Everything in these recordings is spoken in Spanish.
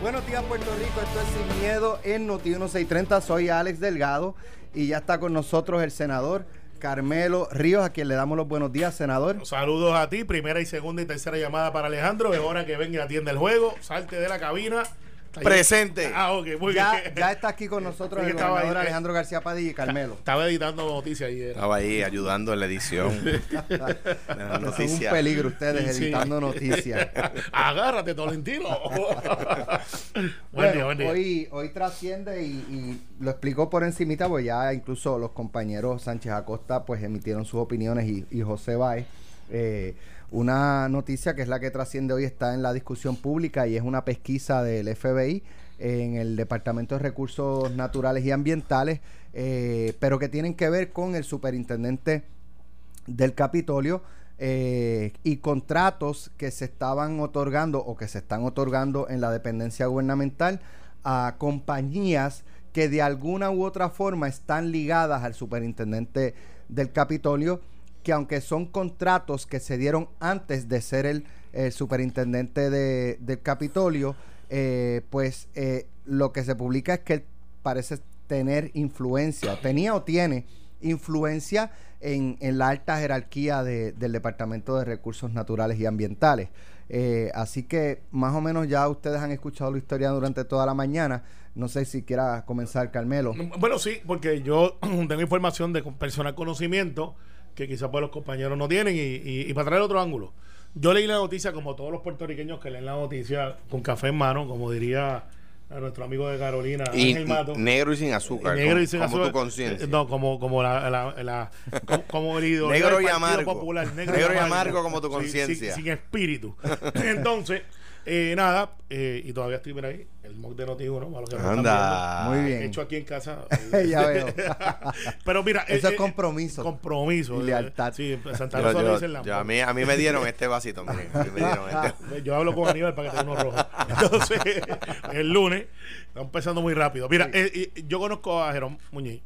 Buenos días Puerto Rico, esto es Sin Miedo en Noti 1630, soy Alex Delgado y ya está con nosotros el senador Carmelo Ríos, a quien le damos los buenos días, senador. Saludos a ti, primera y segunda y tercera llamada para Alejandro, es hora que venga y atienda el juego, salte de la cabina. Presente. Ah, ok, muy Ya, bien. ya está aquí con nosotros Sí, el gobernador ahí. Alejandro García Padilla y Carmelo. Estaba editando noticias ayer. Estaba ahí ayudando en la edición. las Son un peligro ustedes Sí. editando noticias. Agárrate, Tolentino. buen Bueno, día, buen día. Hoy, hoy trasciende y, y lo explicó por encimita, pues ya incluso los compañeros Sánchez Acosta pues emitieron sus opiniones y, y José Báez. Eh, una noticia que es la que trasciende hoy está en la discusión pública y es una pesquisa del FBI en el Departamento de Recursos Naturales y Ambientales, eh, pero que tienen que ver con el superintendente del Capitolio eh, y contratos que se estaban otorgando o que se están otorgando en la dependencia gubernamental a compañías que de alguna u otra forma están ligadas al superintendente del Capitolio, que aunque son contratos que se dieron antes de ser el, superintendente de- del Capitolio, eh, pues eh, lo que se publica es que él parece tener influencia, tenía o tiene influencia en, en la alta jerarquía de- del Departamento de Recursos Naturales y Ambientales. Eh, así que más o menos ya ustedes han escuchado la historia durante toda la mañana. No sé si quiera comenzar, Carmelo. Bueno, sí, porque yo tengo información de personal conocimiento que quizás pues los compañeros no tienen y, y- y para traer otro ángulo. Yo leí la noticia como todos los puertorriqueños que leen la noticia con café en mano, como diría a nuestro amigo de Carolina, Y Ángel Mato. negro y sin azúcar. Negro como, y sin como azúcar. tu conciencia. Eh, No, como, como la, la- la- como, como el Negro y amargo. Popular, Negro y amargo como tu sí, conciencia. sin espíritu. Entonces, eh, nada, eh, y todavía estoy por ahí, el mock de Noti1, para los que están Anda. Muy bien. Hecho aquí en casa. Ya veo. Pero mira, Eso eh, es eh, compromiso. Compromiso. Y lealtad. Sí, en Santa Yo, Rosa le yo- dicen la yo- a, mí, a mí me dieron este vasito, miren. a mí me dieron este. yo hablo con Aníbal para que tenga uno rojo. Entonces, el lunes, está empezando muy rápido. Mira, eh, eh, yo conozco a Jerón Muñiz.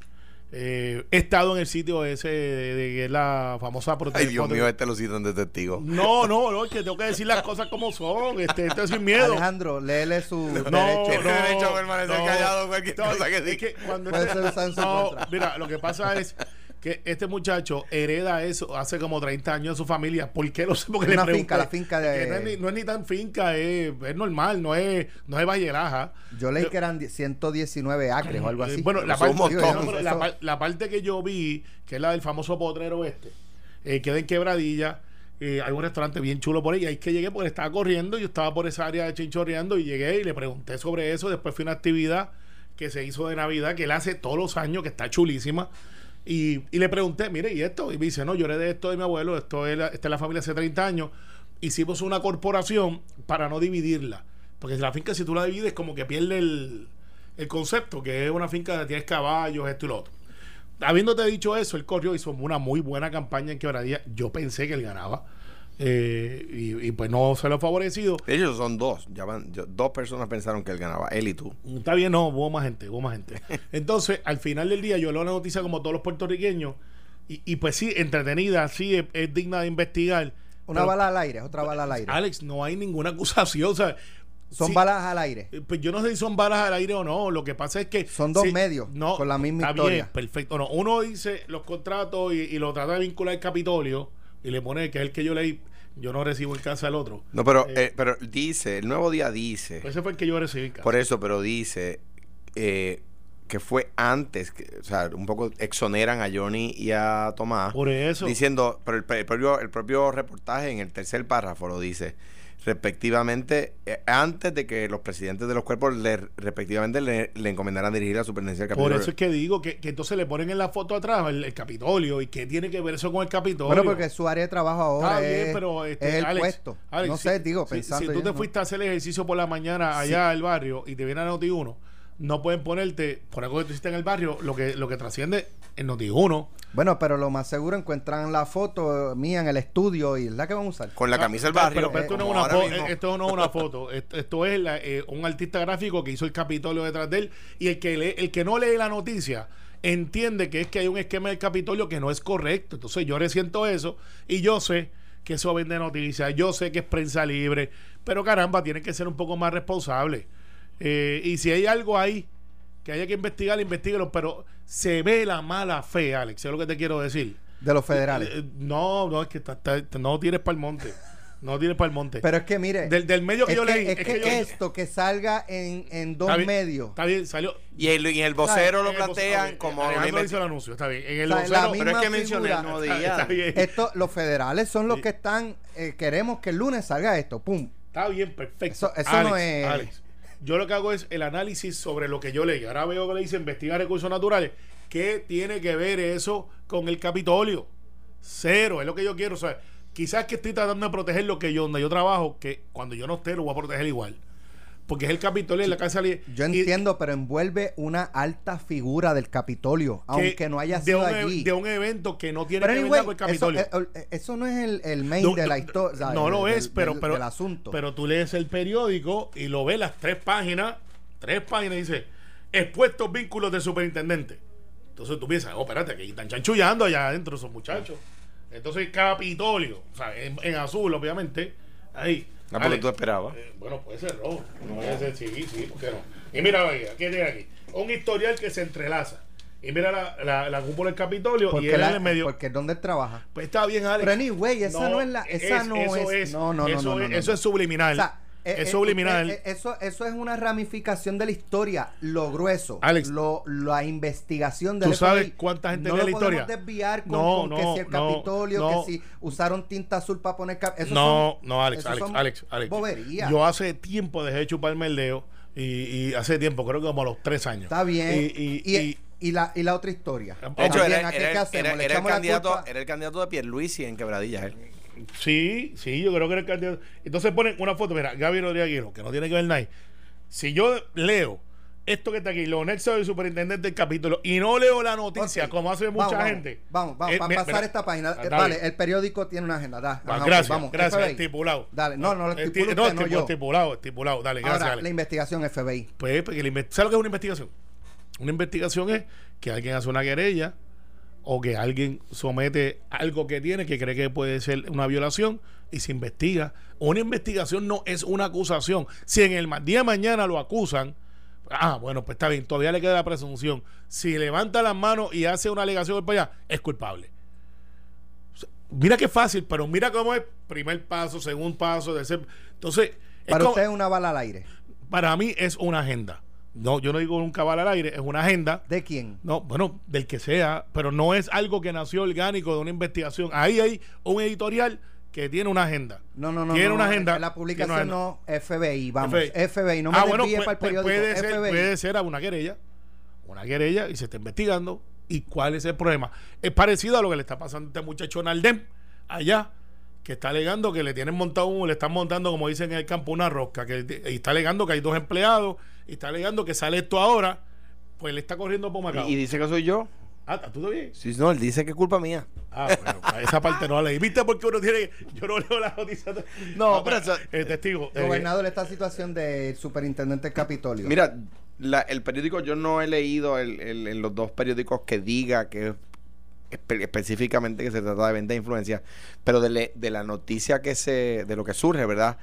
Eh, he estado en el sitio ese de, de que es la famosa Ay, protesta. Dios mío, este lo citan de testigo. No, no, no, es que tengo que decir las cosas como son. Este, esto es sin miedo. Alejandro, léele su No, derecho. Tiene derecho a permanecer no. callado cualquier No, cosa que es diga. que cuando Puede este- ser no, contra. mira, lo que pasa es que este muchacho hereda eso hace como 30 años de su familia. ¿Por qué? No sé, porque Una le finca, pregunté. la finca de- No es, ni, no es ni tan finca, es, es normal, no es, no es valleraja. Yo leí que eran 119 acres o algo así. Bueno, la parte, no, la, parte que yo vi, que es la del famoso potrero este, eh, queda en Quebradilla. eh, hay un restaurante bien chulo por ahí. y Ahí es que llegué porque estaba corriendo. Yo estaba por esa área de chinchorreando y llegué y le pregunté sobre eso. Después fui a una actividad que se hizo de Navidad, que él hace todos los años, que está chulísima. Y, le pregunté, mire, ¿y esto? Y me dice, no, yo heredé esto de mi abuelo, esto es la, esta es la familia hace 30 años. Hicimos una corporación para no dividirla. Porque la finca, si tú la divides, como que pierde el, el concepto, que es una finca donde tienes caballos, esto y lo otro. Habiéndote dicho eso, él corrió, hizo una muy buena campaña en Quebradilla. Yo pensé que él ganaba. Eh, y, y pues no se lo ha favorecido. Hecho, son dos. Ya van, yo- dos personas pensaron que él ganaba, él y tú. Está bien, no, hubo más gente, hubo más gente. Entonces, al final del día, yo leo la noticia como todos los puertorriqueños. Y, y pues sí, entretenida, sí, es, es digna de investigar. Una Pero, bala al aire, otra bala al aire. Alex, no hay ninguna acusación. O sea, Son sí, balas al aire. eh, Pues yo no sé si son balas al aire o no. Lo que pasa es que. Son dos sí, medios con la misma está historia. Bien, perfecto. No, uno dice los contratos y, y lo trata de vincular al Capitolio y le pone que es el que yo leí. Yo no recibo en casa del otro. No, pero, Eh, eh, pero dice, el nuevo día dice, Pues ese fue el que yo recibí en casa. por eso, pero dice eh, que fue antes, que, o sea, un poco exoneran a Johnny y a Tomás. Por eso. Diciendo, pero el, el propio, el propio reportaje en el tercer párrafo lo dice, respectivamente, eh, antes de que los presidentes de los cuerpos le, respectivamente le, le encomendaran dirigir la superintendencia del Por Capitolio. eso es que digo que, que entonces le ponen en la foto atrás el, el Capitolio y qué tiene que ver eso con el Capitolio. Bueno, porque su área de trabajo ahora Está bien, es, pero este, es el Alex, puesto. Alex, no si- sé, digo, si- pensando. Si, tú yo, te ¿no? fuiste a hacer ejercicio por la mañana allá al barrio y te viene a Noti1, no pueden ponerte, por algo que tú hiciste en el barrio, lo que, lo que trasciende en Noti1. Bueno, pero lo más seguro encuentran la foto mía en el estudio y es la que van a usar. Con la camisa del Ah, barrio. Pero, pero esto, no es una esto no es una foto. Esto, esto es la- eh, un artista gráfico que hizo el Capitolio detrás de él. Y el que, lee, el que no lee la noticia entiende que es que hay un esquema del Capitolio que no es correcto. Entonces yo resiento eso y yo sé que eso vende noticias. Yo sé que es prensa libre. Pero caramba, tienen que ser un poco más responsables. Eh, y si hay algo ahí que haya que investigar, investigalo, pero se ve la mala fe, Alex, es lo que te quiero decir. De los federales. Eh, no, no, es que está- está- no tires para el monte. No tires para el monte. Pero es que mire. del, del medio que yo que, leí. es que yo- esto que salga en, en dos Está bien, medios. Está bien, salió. Y el, y el vocero lo el plantean vocero, como Alejandro hizo el anuncio, está bien. En el O sea, la vocero. Pero es que mencioné el está, día. está bien. Esto, los federales son los que están. eh, queremos que el lunes salga esto. Pum. Está bien, perfecto. Eso- eso no es- Alex, yo lo que hago es el análisis sobre lo que yo leí. Ahora veo que le dice investigar recursos naturales. ¿Qué tiene que ver eso con el Capitolio? Cero, es lo que yo quiero. O sea, quizás que estoy tratando de proteger lo que yo, donde yo trabajo, que cuando yo no esté lo voy a proteger igual. Porque es el Capitolio, es la casa. Yo y- entiendo, pero envuelve una alta figura del Capitolio, que aunque no haya de sido un, e- allí. de un evento que no tiene pero que ver anyway, nada con el Capitolio. eh, eh, eso no es el, el main No, de la historia. No lo es, pero, pero del asunto. Pero tú lees el periódico y lo ves las tres páginas, tres páginas y dice expuestos vínculos del superintendente. Entonces tú piensas, oh, espérate, que están chanchullando allá adentro esos muchachos. Entonces Capitolio, o sea, en, en azul, obviamente, ahí. No, porque Alex, tú esperabas. eh, bueno, puede ser rojo. No puede ser, sí, sí, ¿por qué no? Y mira, ahí, ¿qué tiene aquí? Un historial que se entrelaza. Y mira la, la, la cúpula del Capitolio y porque, él la- en el medio. porque es donde él trabaja. Pues está bien, Alex. Pero anyway, esa no es la- esa no eso es- no, no, no, eso no, no, es, no, eso no. es subliminal. O sea, es eh, subliminal. eh, eh, eso, eso es una ramificación de la historia, lo grueso, Alex, lo, la investigación de ¿tú sabes cuánta gente no lee lo la historia? podemos desviar con, No, con que no, si el no, Capitolio, no. que si usaron tinta azul para poner... cap- esos no, son- no, Alex, Alex, Alex, Alex. boberías. Yo hace tiempo dejé de chuparme el dedo y, y hace tiempo, creo que como a los tres años. Está bien. Y, y- y, y- y la, y la otra historia. De De hecho, era, ¿a qué- era- era- ¿Le era el candidato, culpa? era el candidato de Pierluisi en Quebradillas. él. Sí, sí, yo creo que era el candidato. Entonces ponen una foto, mira, Gaby Rodríguez Aguirre, que no tiene que ver nada. Si yo leo esto que está aquí, los nexos del superintendente del capítulo, y no leo la noticia, como hace mucha Vamos, vamos, gente. Vamos, vamos, Eh, para pasar mira, esta página. está Eh, vale, el periódico tiene una agenda. da, Ah, ajá, ok, gracias, vamos, gracias, FBI. estipulado. Dale, no, no lo Esti- estipula no, usted, no yo. estipulado, estipulado. Dale, gracias, Ahora, la investigación FBI. Pues, porque la inve- ¿sabes lo que es una investigación? Una investigación es que alguien hace una querella o que alguien somete algo que tiene que cree que puede ser una violación y se investiga. Una investigación no es una acusación. Si en el día de mañana lo acusan, ah, bueno, pues está bien, todavía le queda la presunción. Si levanta las manos y hace una alegación para allá, es culpable. Mira qué fácil, pero mira cómo es primer paso, segundo paso, tercer. Entonces, es Para como- usted es una bala al aire. para mí es una agenda. No, yo no digo un cabal al aire, es una agenda. ¿De quién? No, bueno, del que sea, pero no es algo que nació orgánico de una investigación. Ahí hay un editorial que tiene una agenda. No, no, no. Tiene no, una en agenda. La publicación no, FBI, vamos. FBI. FBI, no me ah, bueno, desvíe pues- para el periódico. puede, ser, FBI. puede ser a una querella. Una querella y se está investigando. ¿Y cuál es el problema? Es parecido a lo que le está pasando a este muchacho Naldem allá, que está alegando que le tienen montado, un- le están montando, como dicen en el campo, una rosca. Que, y está alegando que hay dos empleados. Y está alegando que sale esto ahora. Pues le está corriendo por Macao. Y, y dice que soy yo. Ah, ¿tú también? Sí, no, él dice que es culpa mía. Ah, bueno, esa parte no la leí. ¿Viste por qué uno tiene que.? Yo no leo la noticia. No, pero eso- El testigo. eh, Gobernador, esta situación del superintendente Capitolio. Mira, la- el periódico, yo no he leído el- el- en los dos periódicos que diga que espe- específicamente que se trata de venta de influencia, pero de, le- de la noticia que se, de lo que surge, ¿verdad?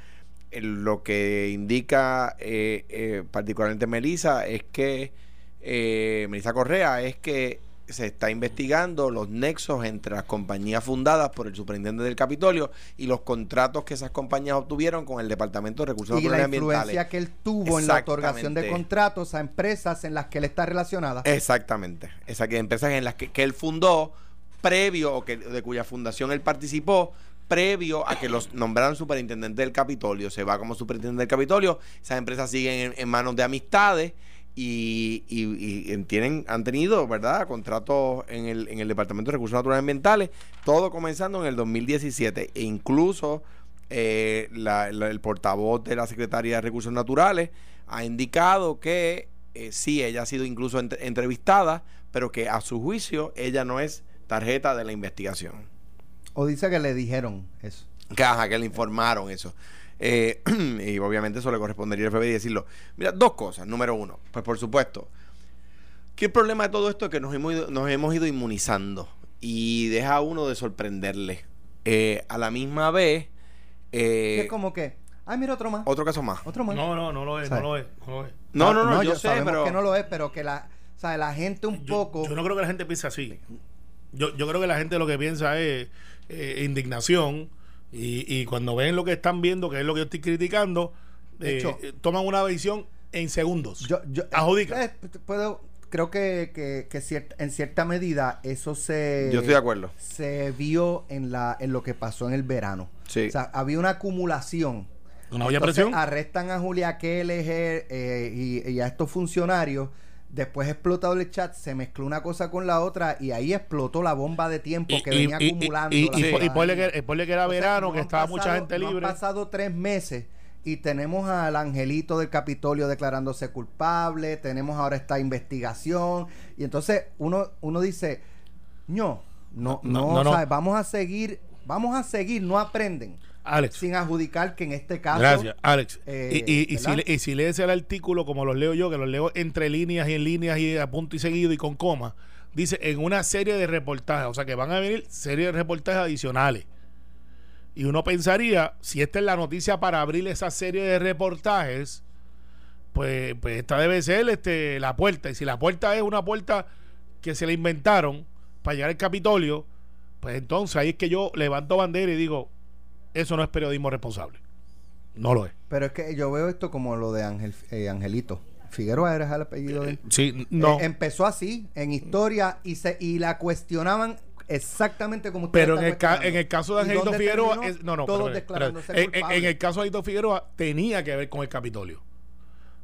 El- lo que indica eh, eh, particularmente Melissa es que, eh, Melissa Correa, es que se está investigando los nexos entre las compañías fundadas por el superintendente del Capitolio y los contratos que esas compañías obtuvieron con el Departamento de Recursos y la Naturales influencia que él tuvo en la otorgación de contratos a empresas en las que él está relacionada. Exactamente. Esas que empresas en las que, que él fundó, previo, o que, de cuya fundación él participó, previo a que los nombraran superintendente del Capitolio. Se va como superintendente del Capitolio. Esas empresas siguen en, en manos de amistades y, y- y tienen, han tenido, ¿verdad?, contratos en el, en el Departamento de Recursos Naturales y Ambientales, todo comenzando en el 2017. E incluso eh, la- la- el portavoz de la Secretaría de Recursos Naturales ha indicado que eh, sí, ella ha sido incluso ent- entrevistada, pero que a su juicio ella no es tarjeta de la investigación. O dice que le dijeron eso. Ajá, que le informaron eso. Eh, y obviamente eso le correspondería al FBI decirlo. Mira, dos cosas. Número uno, pues por supuesto, que el problema de todo esto es que nos hemos ido, nos hemos ido inmunizando y deja a uno de sorprenderle. Eh, a la misma vez, Que eh, es como que Ay, mira otro más. Otro caso más. Otro más. No, no, no lo es, no lo es, no lo es. No, no, no, yo yo sé, pero. que no lo es, pero que la, o sea, la gente un Yo- poco. Yo, no creo que la gente piense así. Yo, yo creo que la gente lo que piensa es eh, indignación y, y cuando ven lo que están viendo, que es lo que yo estoy criticando, De eh, hecho- eh, toman una decisión en segundos. Yo, yo, Adjudica. eh, puedo, creo que, que, que cier- en cierta medida eso se, Yo estoy de acuerdo. se vio en, la, en lo que pasó en el verano. Sí. O sea, había una acumulación. ¿No había Entonces, presión? arrestan a Julia Kelleher eh, y, y a estos funcionarios. Después explotó el chat, se mezcló una cosa con la otra y ahí explotó la bomba de tiempo que venía acumulando. y, y- y ponle que, y ponle que era O verano, no que estaba pasado- mucha gente libre. Han pasado tres meses y tenemos al angelito del Capitolio declarándose culpable, tenemos ahora esta investigación y entonces uno uno dice, no, no, No, no, no, no. ¿sabes? vamos a seguir, vamos a seguir, no aprenden, Alex. sin adjudicar que en este caso Gracias, Alex. eh, y, y- y si, lees el artículo como los leo yo, que los leo entre líneas y en líneas y a punto y seguido y con coma, dice en una serie de reportajes, o sea que van a venir series de reportajes adicionales. Y uno pensaría, si esta es la noticia para abrir esa serie de reportajes, pues, pues esta debe ser este, la puerta. Y si la puerta es una puerta que se le inventaron para llegar al Capitolio, pues entonces ahí es que yo levanto bandera y digo, eso no es periodismo responsable. No lo es. pero es que yo veo esto como lo de Ángel, eh, Angelito. Figueroa era el apellido de él. Sí, no. Eh, empezó así, en historia, y se y la cuestionaban exactamente como usted pero en el, ca- en el caso de ¿Y Angelito Figueroa, es- no, no, pero- declarándose pero- en- en, culpables. en el caso de Angelito Figueroa tenía que ver con el Capitolio.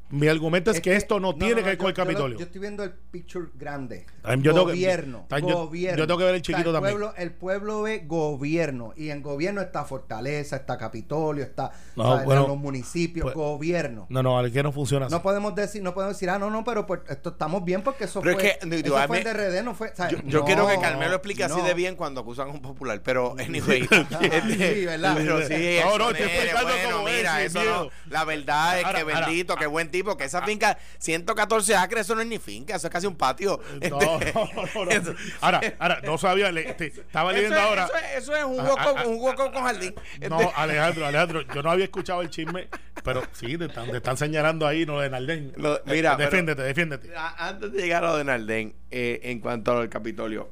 Mi argumento es, que, esto no, tiene que ver con el Capitolio. Yo, estoy viendo el picture grande. También yo tengo que- gobierno. yo- gobierno. yo tengo que ver el chiquito O sea, también. Pueblo, el pueblo ve gobierno. Y en gobierno está Fortaleza, está Capitolio, está No, ¿sabes? bueno, los municipios, pues- gobierno. no, no, que no funciona así. No podemos decir, no podemos decir, ah, no, no, pero pues, esto estamos bien porque eso Pero es fue, que, no, eso fue el DRD, no fue. o sea, Yo, yo no, quiero que Carmelo explique así de bien cuando acusan a un popular, pero anyway. este, Sí, ¿verdad? Pero sí, No, no, explicando es, mira, eso no. La verdad es que bendito, qué buen tipo, que esa finca 114 acres, eso no es ni finca, eso es casi un patio. No, Este, no, no, no. eso- Ahora, ahora, no sabía, le- te- estaba eso leyendo es, ahora. Eso es, eso es un Ah, hueco, ah, un hueco con jardín. No, Este, Alejandro, Alejandro, yo no había escuchado el chisme, pero sí, te están, te están señalando ahí, no de Nardén. Lo- mira, Eh, pero- defiéndete, defiéndete. a- antes de llegar a lo de Nardén, eh, en cuanto al Capitolio,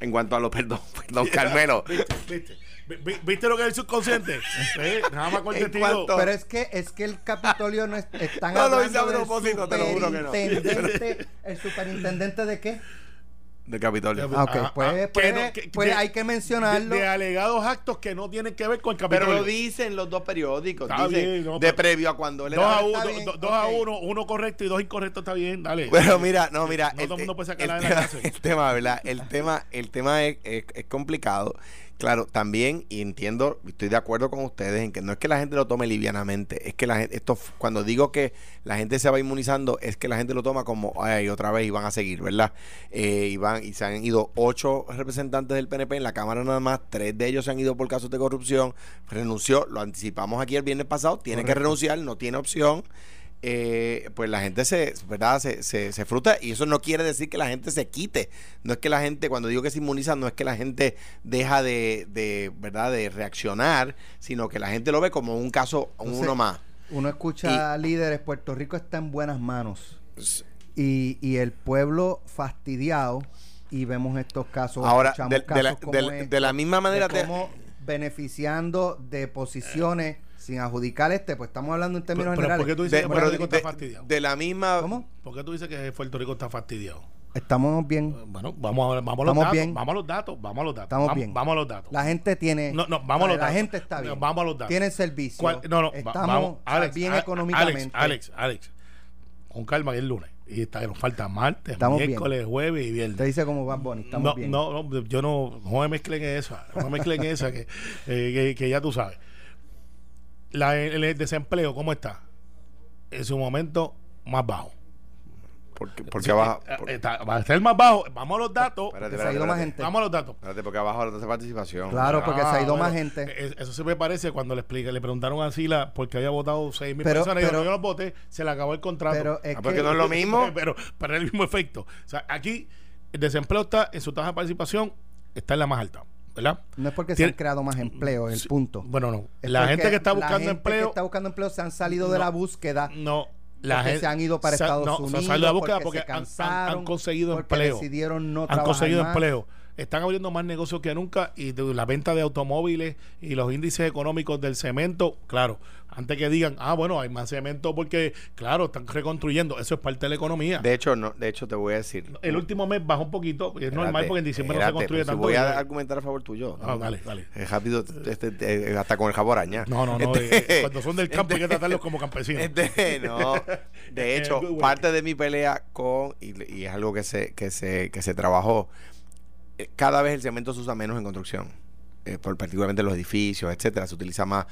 en cuanto a lo, perdón, perdón, Carmelo. ¿Viste? ¿Viste? Vi- vi- ¿Viste lo que es el subconsciente? ¿Eh? Nada más con el testigo. Pero es que es que el Capitolio no es, están No lo hablando hice a propósito, te lo juro que no. ¿El superintendente de qué? Del Capitolio. Ah, ok, Ah, pues, ah, pues, que no- que- pues de- hay que mencionarlo. De, de alegados actos que no tienen que ver con el Pero Capitolio. lo dicen los dos periódicos. Está dicen bien, no, de pero- previo a cuando él Dos era. a está uno, bien, do- dos a uno, uno correcto y dos incorrectos está bien, dale. Pero mira, no, mira. No todo el mundo puede sacar el la de la tema, cárcel. el tema, ¿verdad? El tema, el tema es, es- es complicado. Claro, también, y entiendo, estoy de acuerdo con ustedes en que no es que la gente lo tome livianamente, es que la gente, esto, cuando digo que la gente se va inmunizando, es que la gente lo toma como, ay, otra vez y van a seguir, ¿verdad? Eh, y, van, y se han ido ocho representantes del PNP en la Cámara nada más, tres de ellos se han ido por casos de corrupción, renunció, lo anticipamos aquí el viernes pasado, tiene que renunciar, no tiene opción. Eh, pues la gente se, ¿verdad? Se, se, se frustra y eso no quiere decir que la gente se quite. No es que la gente, cuando digo que se inmuniza, no es que la gente deja de, de ¿verdad? De reaccionar, sino que la gente lo ve como un caso, Entonces, uno más. Uno escucha líderes, Puerto Rico está en buenas manos. Y, y el pueblo fastidiado, y vemos estos casos. Ahora, de, de la, casos como de la- este, de la misma manera, de te- beneficiando de posiciones sin adjudicar este, pues estamos hablando en términos Pero- pero generales. ¿por qué tú dices de, que Puerto Rico de- está fastidiado? de la misma. ¿Cómo? ¿Por qué tú dices que Puerto Rico está fastidiado? Estamos bien. Bueno, vamos a, vamos a los datos. bien. Vamos a los datos. Vamos a los datos. Estamos vamos, bien. Vamos a los datos. La gente tiene. No, no, vamos a los la datos. gente está bien. Vamos a los datos. Tienen servicio. ¿Cuál- No, no, Estamos vamos. Alex, bien a- económicamente. Alex, Alex, Alex. Con calma, que es lunes. Y está, nos falta martes, Estamos bien. miércoles, jueves y viernes. Te dice como Bad Bunny. Estamos no, bien. no, no, yo no, no me mezclen esa, no me mezclen esa que, eh, que, que ya tú sabes. La, el, desempleo, ¿cómo está? En su momento más bajo. Porque, porque abajo. Eh, por- está- va a estar más bajo. Vamos a los datos. espérate, se ha espérate, ido más espérate. gente. Vamos a los datos. Espérate, porque abajo la tasa de participación. Claro, porque Ah, se ha ido más bueno, gente. eh, Eso se me parece cuando le explica, le preguntaron a Sila porque había votado 6 mil Pero- personas y dijo, yo no voté, se le acabó el contrato. Pero es Ah, porque que- no es lo mismo. pero, pero es el mismo efecto. O sea, aquí el desempleo está en su tasa de participación, está en la más alta. ¿Verdad? No es porque se Tiene- han creado más empleos, el punto. Bueno, no. Es La porque gente que está la buscando gente empleo. que está buscando empleo se han salido de No, la búsqueda. No. La porque gente se han ido para se- Estados no, se Unidos. han salido de la búsqueda porque, se han- han, han conseguido porque empleo. decidieron no han conseguido más. empleo. Están abriendo más negocios que nunca y de la venta de automóviles y los índices económicos del cemento, claro, antes que digan, ah, bueno, hay más cemento porque, claro, están reconstruyendo, eso es parte de la economía. De hecho, no, de hecho te voy a decir. el último mes bajó un poquito, es normal porque en diciembre no se construye pues, si tanto. Voy a y- argumentar a favor tuyo. Ah, dale, dale. Eh, rápido, este, eh, hasta con el jabón araña. No, no, no. Este- eh, cuando son del campo hay que este- tratarlos como campesinos. este, no. De hecho, parte de mi pelea con, y, y es algo que se, que se, que se trabajó, cada vez el cemento se usa menos en construcción. Eh, por, particularmente en los edificios, etcétera. Se utiliza más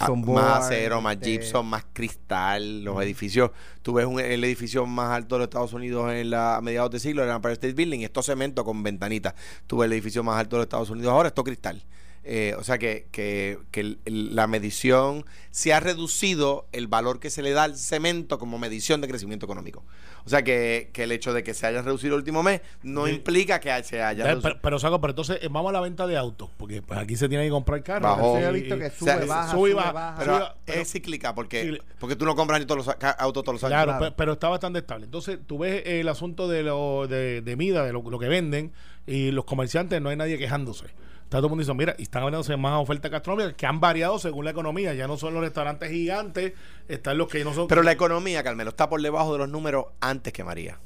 Ah, board, más acero, más este, gypsum, más cristal. Los edificios, tú ves un- el edificio más alto de los Estados Unidos en la a mediados de siglo, el Empire State Building, esto cemento con ventanitas. Tú ves el edificio más alto de los Estados Unidos ahora, esto cristal. Eh, o sea que, que, la medición se ha reducido el valor que se le da al cemento como medición de crecimiento económico. O sea que, que el hecho de que se haya reducido el último mes no Sí. implica que se haya reducido. pero, pero, Saco, pero entonces eh, vamos a la venta de autos, porque pues, aquí se tiene que comprar carros. Bajó. Yo he Y- visto que sube, o sea, baja, sube baja, baja. pero, Pero- pero- es cíclica porque, Sí. porque tú no compras ni todos los autos todos los años. Claro, Claro. pe- pero está bastante estable. Entonces, tú ves el asunto de lo de, de mida, de lo, lo que venden, y los comerciantes, no hay nadie quejándose. Está todo el mundo diciendo, mira, y están hablándose más ofertas gastronómicas que han variado según la economía. Ya no son los restaurantes gigantes, están los que no son. Pero la economía, Carmelo, está por debajo de los números antes que María.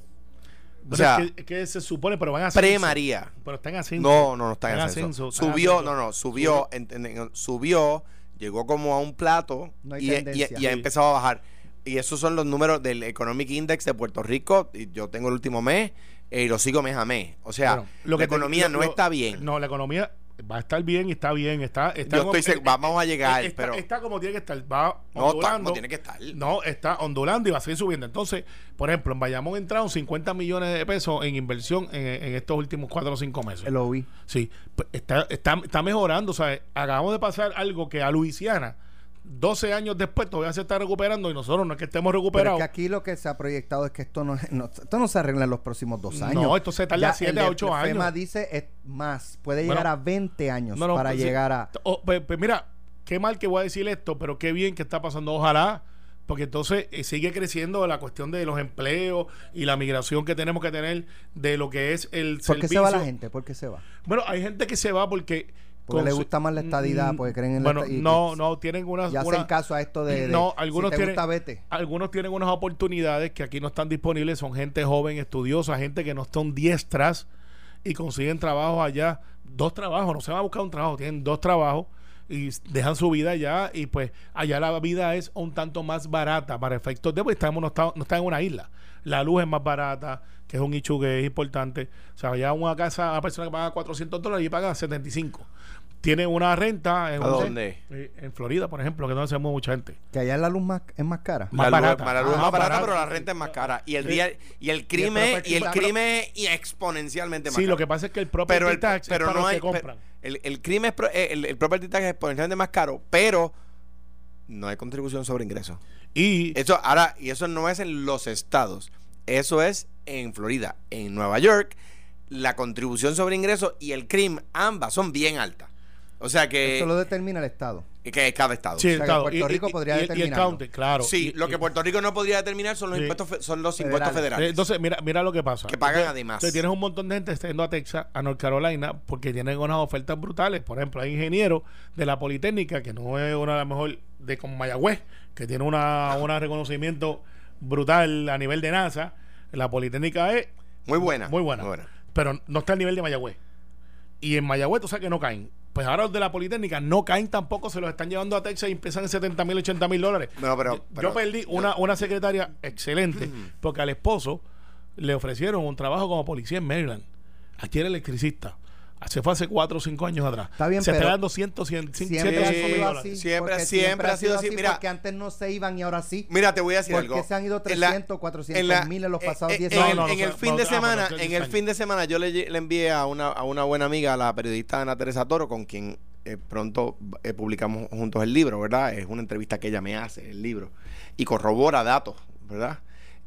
O sea, es que, se supone, pero van a. Pre-María. Pero están ascenso. No, no, no está en Están ascenso. ascenso, están Subió, ascenso. no, no, subió, en- en- en- subió, llegó como a un plato No y, y- ha empezado a bajar. Y esos son los números del Economic Index de Puerto Rico. Y yo tengo el último mes eh, y lo sigo mes a mes. O sea, Bueno, la economía lo- no lo- está bien. No, la economía va a estar bien y está bien. Está, está Yo como- estoy seg- vamos a llegar, está, pero- Está como tiene que estar. Va no, está, ondulando. no tiene que estar. No, está ondulando y va a seguir subiendo. Entonces, por ejemplo, en Bayamón entraron 50 millones de pesos en inversión en, en estos últimos 4 o 5 meses. El OI. Sí, pues, está, está, está mejorando. O sea, acabamos de pasar algo que a Luisiana, 12 años después, todavía se está recuperando y nosotros no es que estemos Pero es recuperados. que aquí lo que se ha proyectado es que esto no, no- esto no se arregla en los próximos dos No, años. esto se tarda Ya siete el a de- ocho el FEMA años. dice es más, puede Bueno, llegar a 20 años No, no, para pues, llegar a... Oh, pues, pues mira, qué mal que voy a decir esto, pero qué bien que está pasando. Ojalá, porque entonces eh, sigue creciendo la cuestión de los empleos y la migración que tenemos que tener de lo que es el ¿Por qué servicio. se va la gente? ¿Por qué se va? Bueno, hay gente que se va porque. Porque le con- gusta más la estadidad, Mm, porque creen en bueno, la estadidad. no, no, tienen unas. Y hacen una- caso a esto de, de no, algunos si tienen, gusta, vete. algunos tienen unas oportunidades que aquí no están disponibles, son gente joven, estudiosa, gente que no están diestras y consiguen trabajo allá, dos trabajos, no se van a buscar un trabajo, tienen dos trabajos y dejan su vida allá y pues allá la vida es un tanto más barata para efectos de pues estamos no está, no está en una isla. La luz es más barata, que es un hecho que es importante. O sea, allá una casa, una persona que paga 400 dólares y paga 75. Tiene una renta en, ¿A un- dónde? eh, en Florida, por ejemplo, que no se mueve mucha gente. Que allá la luz más, es más cara. Más la luz, barata. la luz es Ah, más barata, barata. pero la renta es más cara. Y el Sí. día, y el crimen, y el crimen y exponencialmente más Sí, caro. lo que pasa es que el property pero el, tax pero es para no los hay que compran. El, el crimen es pro- eh, el, el property tax es exponencialmente más caro pero no hay contribución sobre ingresos. Y eso ahora y eso no es en los estados. Eso es en Florida en Nueva York. La contribución sobre ingresos y el crimen ambas son bien altas o sea que Eso lo determina el Estado. que es cada estado sí, o el sea, que estado. Puerto Y- Rico y- podría y el- y county, claro. sí Y- lo que y- Puerto Rico no podría determinar son los Sí. impuestos son los impuestos Federales. federales Entonces, mira, mira lo que pasa. Que pagan Entonces, además. entonces tienes un montón de gente yendo a Texas, a North Carolina, porque tienen unas ofertas brutales. Por ejemplo, hay ingenieros de la Politécnica, que no es una de las mejores, de como Mayagüez, que tiene una, un reconocimiento brutal a nivel de NASA. La Politécnica es muy buena muy buena, pero no está al nivel de Mayagüez. Y en Mayagüez, tú sabes que no caen. Pues ahora los de la Politécnica no caen tampoco, se los están llevando a Texas y empiezan en 70 mil, 80 mil dólares. No, pero- yo perdí una, una secretaria excelente porque al esposo le ofrecieron un trabajo como policía en Maryland. Aquí era electricista. Se fue hace 4 o 5 años atrás. Está bien, se está pero dando 100, 100, 100, Siempre ha 105 mil sido dólares. así. Siempre- porque siempre ha sido así. Mira. porque antes no se iban y ahora sí. Mira, te voy a decir ¿Por algo. qué se han ido En la- 300, 400 en la- mil en los eh, pasados eh, 10 en No, el- no, no, En no, el fin de semana, en 10 el años. fin de semana yo le, le envié a una, a una buena amiga, a la periodista Ana Teresa Toro, con quien eh, pronto eh, publicamos juntos el libro, ¿verdad? Es una entrevista que ella me hace, el libro, y corrobora datos, ¿verdad?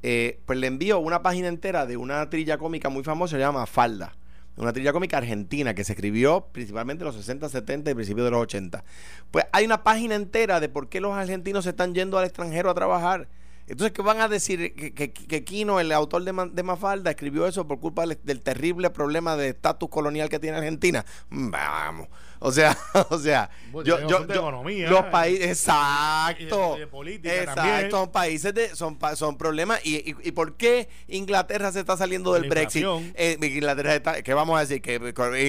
Eh, pues le envío una página entera de una trilla cómica muy famosa, se llama Falda, una trilla cómica argentina que se escribió principalmente en los 60, 70 y principios de los 80. Pues hay una página entera de por qué los argentinos se están yendo al extranjero a trabajar. Entonces, ¿qué van a decir? Que, que, que Kino, el autor de, Mafalda, escribió eso por culpa del, del terrible problema de estatus colonial que tiene Argentina. Vamos. O sea, o sea, Bueno, yo, tenemos yo, asunto de yo- economía, los eh, países, exacto, y de- de política exacto, también. son países de, son, son problemas. ¿Y, y, y por qué Inglaterra se está saliendo del Brexit? Eh, Inglaterra está, ¿qué vamos a decir? ¿Que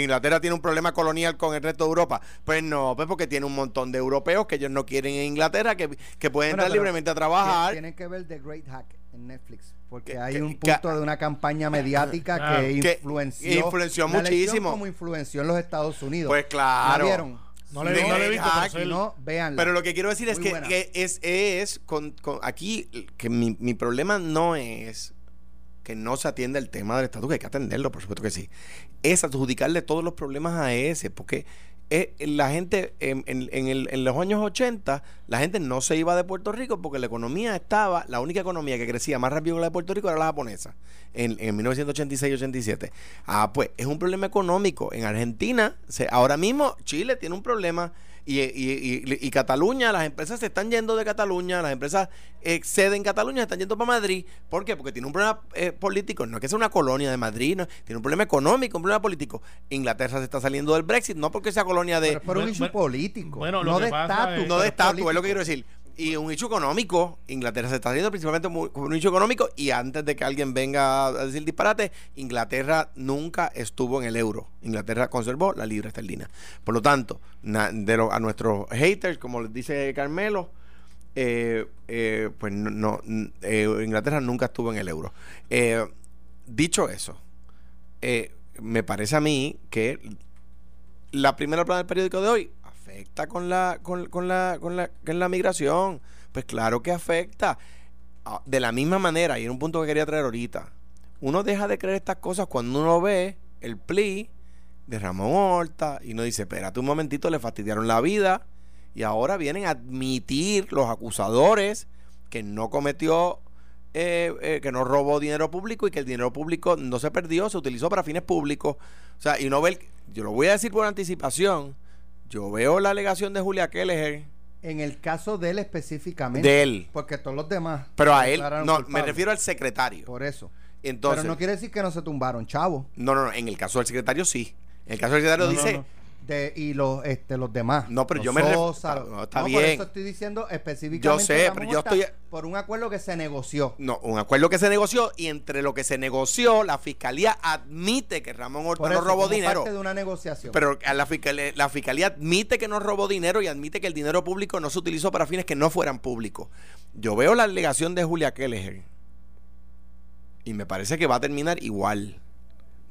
Inglaterra tiene un problema colonial con el resto de Europa? Pues no, pues porque tiene un montón de europeos que ellos no quieren en Inglaterra, que, que pueden Bueno, entrar libremente a trabajar. Tienen que ver The Great Hack en Netflix. Porque Que- hay que- un que- punto de una campaña mediática Claro. que Que influenció. influenció la elección muchísimo. como influenció en los Estados Unidos. Pues claro. ¿La vieron? No le, no le he visto, ah, pero no. Pero lo que quiero decir es Muy que, que es, es con, con- aquí que mi, mi problema no es que no se atienda el tema del estatus, que hay que atenderlo, por supuesto que sí. Es adjudicarle todos los problemas a ese, porque eh, la gente en, en- en el- en los años 80, la gente no se iba de Puerto Rico porque la economía estaba, la única economía que crecía más rápido que la de Puerto Rico era la japonesa, en, en 1986-87. Ah, pues es un problema económico. En Argentina, ahora mismo Chile tiene un problema. Y, y- y- y Cataluña, las empresas se están yendo de Cataluña, las empresas exceden Cataluña, se están yendo para Madrid. ¿Por qué? Porque tiene un problema eh, político, no es que sea una colonia de Madrid, no, tiene un problema económico, un problema político. Inglaterra se está saliendo del Brexit, no porque sea colonia de, Pero es por un Bueno, issue bueno, político. bueno, no de estatus. es- no de estatus, es lo que quiero decir. Y un hecho económico, Inglaterra se está haciendo principalmente como un hecho económico y antes de que alguien venga a decir disparate, Inglaterra nunca estuvo en el euro. Inglaterra conservó la libra esterlina. Por lo tanto, a nuestros haters, como les dice Carmelo, eh, eh, pues no, eh, Inglaterra nunca estuvo en el euro. Dicho eso, me parece a mí que la primera plana del periódico de hoy afecta con la con, con la con la con la migración pues claro que afecta Ah, de la misma manera y en un punto que quería traer ahorita uno deja de creer estas cosas cuando uno ve el plea de Ramón Horta y uno dice espérate un momentito le fastidiaron la vida y ahora vienen a admitir los acusadores que no cometió eh, eh, que no robó dinero público y que el dinero público no se perdió, se utilizó para fines públicos. O sea, y no ve, el- yo lo voy a decir por anticipación, yo veo la alegación de Julia Kelleher, En el caso de él específicamente. de él, Porque todos los demás. pero a él, no, me refiero al secretario. Por eso. Entonces, Pero no quiere decir que no se tumbaron, chavo. no, no, no, en el caso del secretario sí. En el caso del secretario No, no, dice, no. De, y los, este, los demás. No, pero yo me ref- Sosa, no, está Por bien. eso estoy diciendo específicamente. Yo sé, Ramón pero yo Horta, estoy- Por un acuerdo que se negoció. no, un acuerdo que se negoció y entre lo que se negoció, la fiscalía admite que Ramón Horta Por no robó dinero. parte de una negociación. Pero a la, fiscalía, la fiscalía admite que no robó dinero y admite que el dinero público no se utilizó para fines que no fueran públicos. Yo veo la alegación de Julia Kelleher y me parece que va a terminar igual.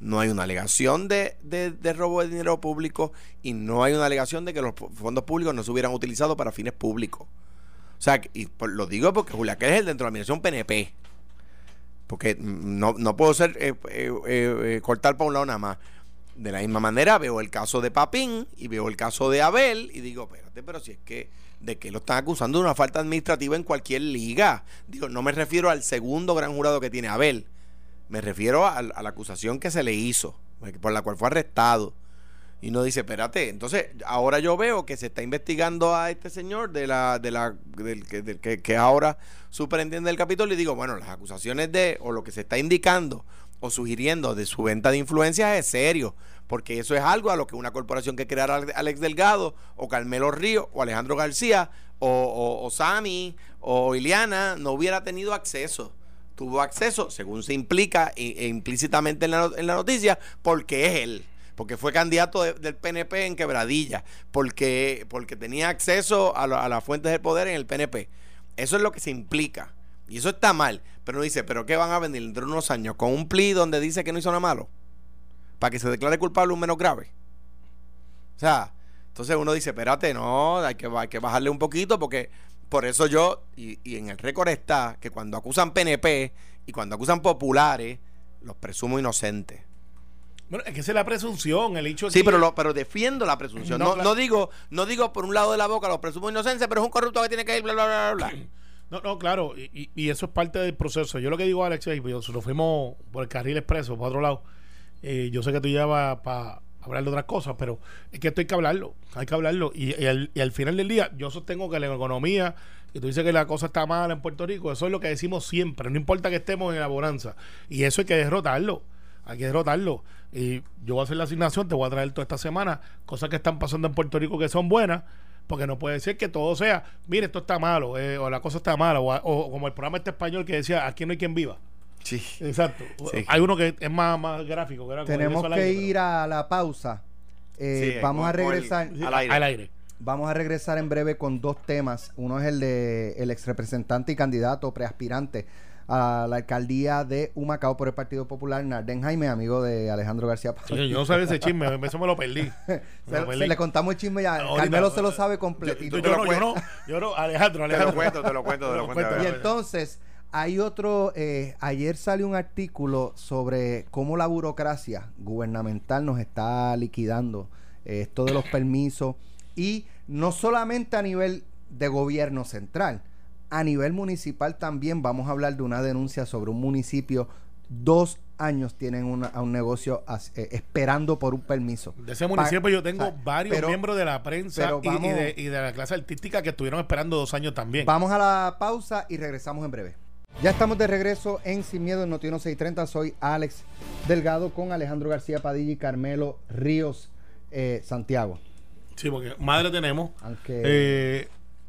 No hay una alegación de, de- de robo de dinero público y no hay una alegación de que los fondos públicos no se hubieran utilizado para fines públicos. O sea, que- y lo digo porque Julia Kelleher dentro de la administración PNP. Porque no, no puedo ser eh, eh, eh, cortar para un lado nada más. De la misma manera veo el caso de Papín y veo el caso de Abel y digo, espérate, pero si es que de que lo están acusando de una falta administrativa en cualquier liga. Digo, no me refiero al segundo gran jurado que tiene Abel. Me refiero a, la acusación que se le hizo, por la cual fue arrestado. Y uno dice, espérate, entonces ahora yo veo que se está investigando a este señor de la, de la, del, que, del que, que ahora superintendente del Capitolio y digo, bueno, las acusaciones de, o lo que se está indicando o sugiriendo de su venta de influencias es serio, porque eso es algo a lo que una corporación que creara Alex Delgado o Carmelo Río o Alejandro García o, o, o Sammy o Iliana no hubiera tenido acceso. Tuvo acceso, según se implica e, implícitamente en la, en la noticia, porque es él porque fue candidato de- del PNP en Quebradilla, porque, porque tenía acceso a, la- a las fuentes del poder en el PNP. Eso es lo que se implica. Y eso está mal. Pero uno dice, ¿pero qué van a venir dentro de unos años? ¿Con un plea donde dice que no hizo nada malo? Para que se declare culpable un menos grave. O sea, entonces uno dice, espérate, no, hay que, hay que bajarle un poquito porque por eso yo, y, y en el récord está que cuando acusan PNP y cuando acusan populares, los presumo inocentes. Bueno, es que esa es la presunción, el hecho Sí, aquí- pero lo, pero defiendo la presunción. No, No, claro. no digo, no digo por un lado de la boca, lo presumo inocencia, pero es un corrupto que tiene que ir, bla, bla, bla, bla. No, no, claro, y, y- y eso es parte del proceso. Yo lo que digo, Alex, es, pues, nos fuimos por el carril expreso, por otro lado, Eh, yo sé que tú llevas para hablar de otras cosas, pero es que esto hay que hablarlo, hay que hablarlo. Y, al, final del día, yo sostengo que la economía, y tú dices que la cosa está mala en Puerto Rico, eso es lo que decimos siempre, no importa que estemos en la bonanza. Y eso hay que derrotarlo, hay que derrotarlo. Y yo voy a hacer la asignación, te voy a traer toda esta semana cosas que están pasando en Puerto Rico que son buenas. Porque no puede ser que todo sea, mire, esto está malo, eh, o la cosa está mala, o, o como el programa este español que decía, aquí no hay quien viva. Sí. Exacto. Sí. Hay uno que es más, más gráfico. Que era como Tenemos que aire, ir a la pausa. Eh, Sí, vamos a el- regresar. al aire. Al aire. Vamos a regresar en breve con dos temas. Uno es el de el ex representante y candidato preaspirante a la alcaldía de Humacao por el Partido Popular, Narden Jaime, amigo de Alejandro García. Sí, yo no sabía ese chisme, eso me lo perdí. Me Se, lo perdí. se le contamos el chisme ya. Ahorita, Carmelo se lo sabe Yo, completito. yo no, yo no, yo no, Alejandro, Te lo Alejandro. cuento, te lo cuento, te Te lo cuento. Y entonces, hay otro, eh, ayer salió un artículo sobre cómo la burocracia gubernamental nos está liquidando eh, esto de los permisos y no solamente a nivel de gobierno central, a nivel municipal también vamos a hablar de una denuncia sobre un municipio, dos años tienen una- a un negocio as- eh, esperando por un permiso. De ese municipio yo tengo o sea, varios pero- miembros de la prensa y, de, y de la clase artística que estuvieron esperando dos años también. Vamos a la pausa y regresamos en breve. Ya estamos de regreso en Sin Miedo en Noti 630. Soy Alex Delgado con Alejandro García Padilla y Carmelo Ríos eh, Santiago. Sí, porque madre tenemos. Aunque Eh,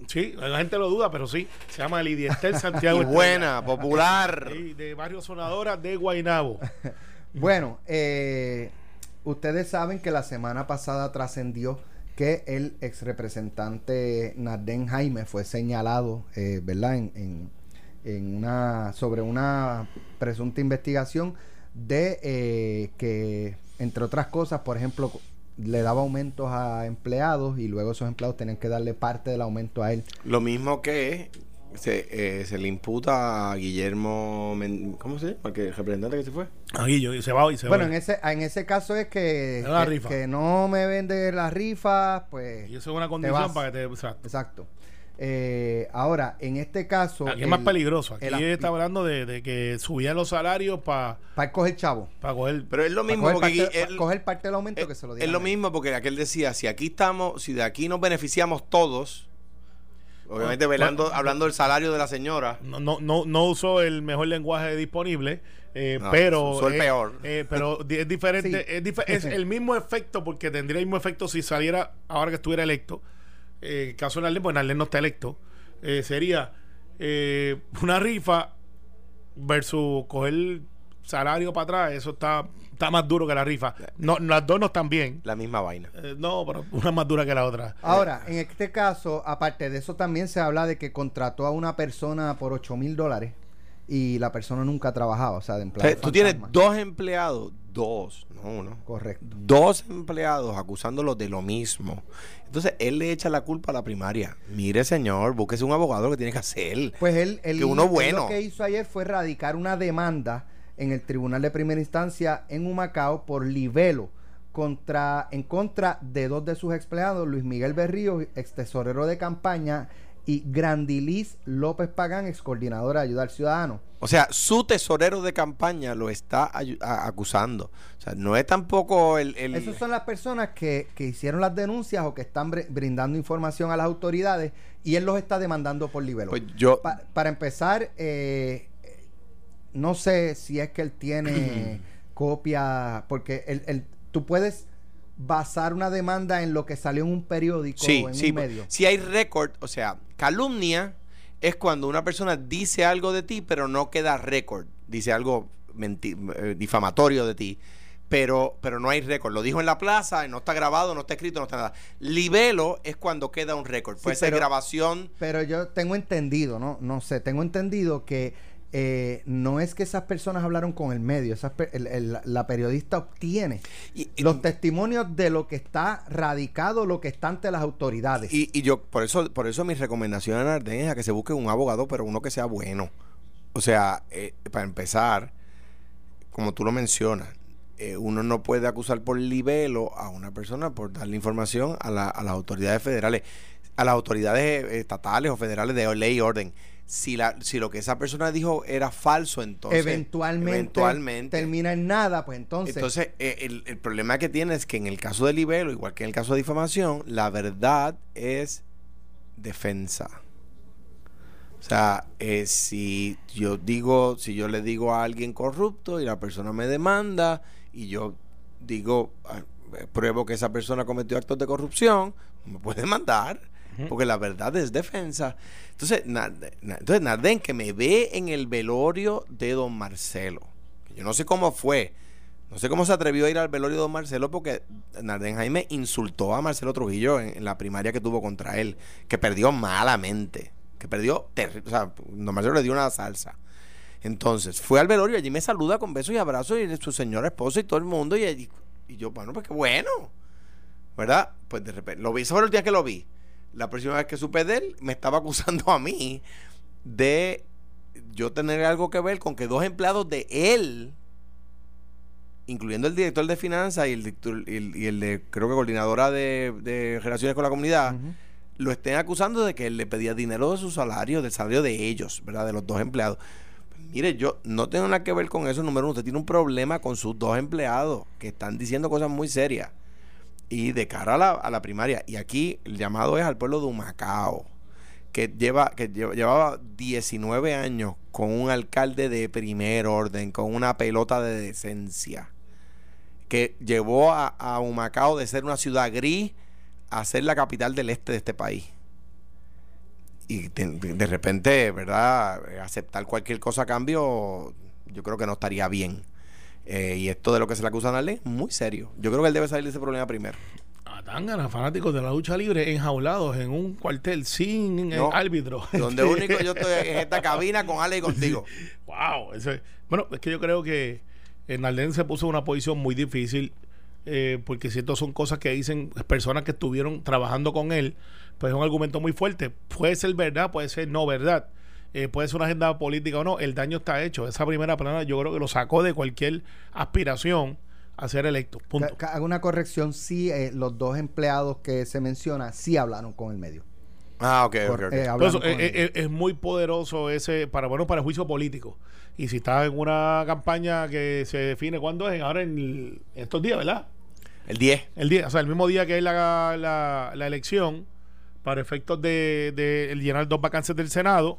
sí, la gente lo duda, pero sí. Se llama Lidia Estel Santiago. Y buena, popular. Sí, de Barrio Sonadora de Guainabo. bueno, eh, ustedes saben que la semana pasada trascendió que el ex representante Narden Jaime fue señalado, eh, ¿verdad? En, en- en una sobre una presunta investigación de eh, que, entre otras cosas, por ejemplo, le daba aumentos a empleados y luego esos empleados tenían que darle parte del aumento a él. Lo mismo que se, eh, se le imputa a Guillermo, Men- ¿cómo se llama? El representante que se fue. Ahí yo, y se va y se Bueno, va. en ese, en ese caso es que, que, no me vende las rifas, pues... Y eso es una condición para que te. exacto. Exacto. Eh, ahora, en este caso... Aquí es más el- peligroso. Aquí el- está hablando de, de que subían los salarios para Para coger chavo. coger. Pero es lo Para mismo coger, porque parte, coger parte del aumento es, que se lo es lo mismo porque aquel decía, si aquí estamos, si de aquí nos beneficiamos todos, obviamente Ah, velando, bueno, hablando del salario de la señora, No, no, no, no usó el mejor lenguaje disponible, eh, No, pero. usó el eh, peor. eh, pero es diferente. Sí. Es, dif- es el mismo efecto, porque tendría el mismo efecto si saliera ahora que estuviera electo. Eh, el caso de Narlen, pues Narlen no está electo. Eh, sería eh, una rifa versus coger salario para atrás. Eso está, está más duro que la rifa. No, las dos no están bien. la misma vaina. Eh, no, pero una es más dura que la otra. Ahora, en este caso, aparte de eso, también se habla de que contrató a una persona por 8 mil dólares y la persona nunca trabajaba, o sea, de O empleado. sea, tú tienes dos empleados, dos, no uno. Correcto. Dos empleados acusándolos de lo mismo. Entonces él le echa la culpa a la primaria. Mire, señor, búsquese un abogado que tiene que hacer. Pues él, él- Que uno él bueno. lo que hizo ayer fue radicar una demanda en el Tribunal de Primera Instancia en Humacao por libelo contra, en contra de dos de sus empleados, Luis Miguel Berrío, ex tesorero de campaña, y Grandilis López Pagán, ex coordinadora de ayuda al ciudadano. O sea, su tesorero de campaña lo está acusando. O sea, no es tampoco el... el- Esas son las personas que, que hicieron las denuncias o que están br- brindando información a las autoridades y él los está demandando por libelo. Pues yo... Pa- para empezar, eh, no sé si es que él tiene copia, porque el, el- tú puedes basar una demanda en lo que salió en un periódico Sí, o en sí. un medio. Si hay récord, o sea, calumnia es cuando una persona dice algo de ti, pero no queda récord. Dice algo eh, difamatorio de ti. Pero, pero no hay récord. Lo dijo en la plaza, no está grabado, no está escrito, no está nada. Libelo es cuando queda un récord. Puede Sí, ser grabación. Pero yo tengo entendido, ¿no? No sé, tengo entendido que eh, no es que esas personas hablaron con el medio, esas per- el- el- la periodista obtiene Y, y- los testimonios de lo que está radicado, lo que está ante las autoridades. y- y yo, por eso, por eso mi recomendación a Narden es a que se busque un abogado, pero uno que sea bueno. O sea, eh, para empezar, como tú lo mencionas, eh, uno no puede acusar por libelo a una persona por darle información a, la- a las autoridades federales, a las autoridades estatales o federales de ley y orden. Si, la, si lo que esa persona dijo era falso, entonces... eventualmente, eventualmente termina en nada, pues entonces. entonces, eh, el, el problema que tiene es que en el caso de libelo, igual que en el caso de difamación, la verdad es defensa. O sea, eh, si yo digo, si yo le digo a alguien corrupto y la persona me demanda y yo digo, ah, pruebo que esa persona cometió actos de corrupción, me puede demandar, porque la verdad es defensa. Entonces, Na- entonces Narden, que me ve en el velorio de don Marcelo, yo no sé cómo fue, no sé cómo se atrevió a ir al velorio de don Marcelo porque Narden Jaime insultó a Marcelo Trujillo en, la primaria que tuvo contra él, que perdió malamente, que perdió terrible. O sea, don Marcelo le dio una salsa. Entonces, fue al velorio, allí me saluda con besos y abrazos y su señora esposa y todo el mundo. Y, allí- y yo, bueno, pues qué bueno. ¿Verdad? Pues de repente, lo vi, fue el día que lo vi. La próxima vez que supe de él, me estaba acusando a mí de yo tener algo que ver con que dos empleados de él, incluyendo el director de finanzas y el, director- y el, y el de, creo que coordinadora de, de relaciones con la comunidad, lo estén acusando de que él le pedía dinero de su salario, del salario de ellos, ¿verdad? De los dos empleados. Mire, yo no tengo nada que ver con eso. Número uno, usted tiene un problema con sus dos empleados que están diciendo cosas muy serias. Y de cara a la, a la primaria. Y aquí el llamado es al pueblo de Humacao, que, lleva, que lleva- llevaba 19 años con un alcalde de primer orden, con una pelota de decencia, que llevó a, a Humacao de ser una ciudad gris a ser la capital del este de este país. Y de, de repente, ¿verdad? Aceptar cualquier cosa a cambio, yo creo que no estaría bien. Eh, y esto de lo que se le acusa a Narlen, muy serio. Yo creo que él debe salir de ese problema primero. A Tangana, fanáticos de la lucha libre, enjaulados en un cuartel sin eh, No, árbitro. Donde único yo estoy es en esta cabina con Ale y contigo. Wow, eso es- bueno, es que yo creo que Nalden se puso en una posición muy difícil eh, porque si esto son cosas que dicen personas que estuvieron trabajando con él, pues es un argumento muy fuerte. Puede ser verdad, puede ser no verdad, eh, puede ser una agenda política o no. El daño está hecho. Esa primera plana yo creo que lo sacó de cualquier aspiración a ser electo. Punto. Hago una corrección, sí, eh, los dos empleados que se menciona sí hablaron con el medio. Ah, ok, ok, Por- ok. eh, Por hablaron eso, con eh, el eh, es muy poderoso ese, para bueno, para el juicio político. Y si está en una campaña que se define cuándo es, ahora en, el- en estos días, ¿verdad? El 10. El día, o sea, el mismo día que es la, la, la elección, para efectos de, de llenar dos vacances del Senado,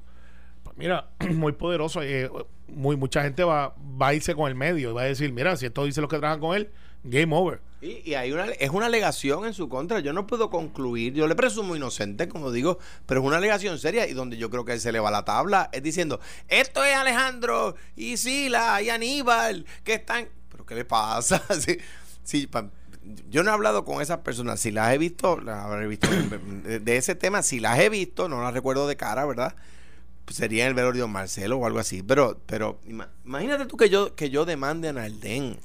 mira, muy poderoso. eh, muy, mucha gente va, va a irse con el medio y va a decir, mira, si esto dice los que trabajan con él, game over. Y, y hay una, es una alegación en su contra. Yo no puedo concluir. Yo le presumo inocente, como digo, pero es una alegación seria y donde yo creo que se le va la tabla es diciendo: Esto es Alejandro y Sila y Aníbal que están. ¿Pero qué le pasa? Sí, sí, pa- yo no he hablado con esas personas. Si las he visto, las habré visto de ese tema. Si las he visto, no las recuerdo de cara, ¿verdad? Pues sería en el velorio de Marcelo o algo así. Pero, pero ima- imagínate tú que yo, que yo demande a Naldén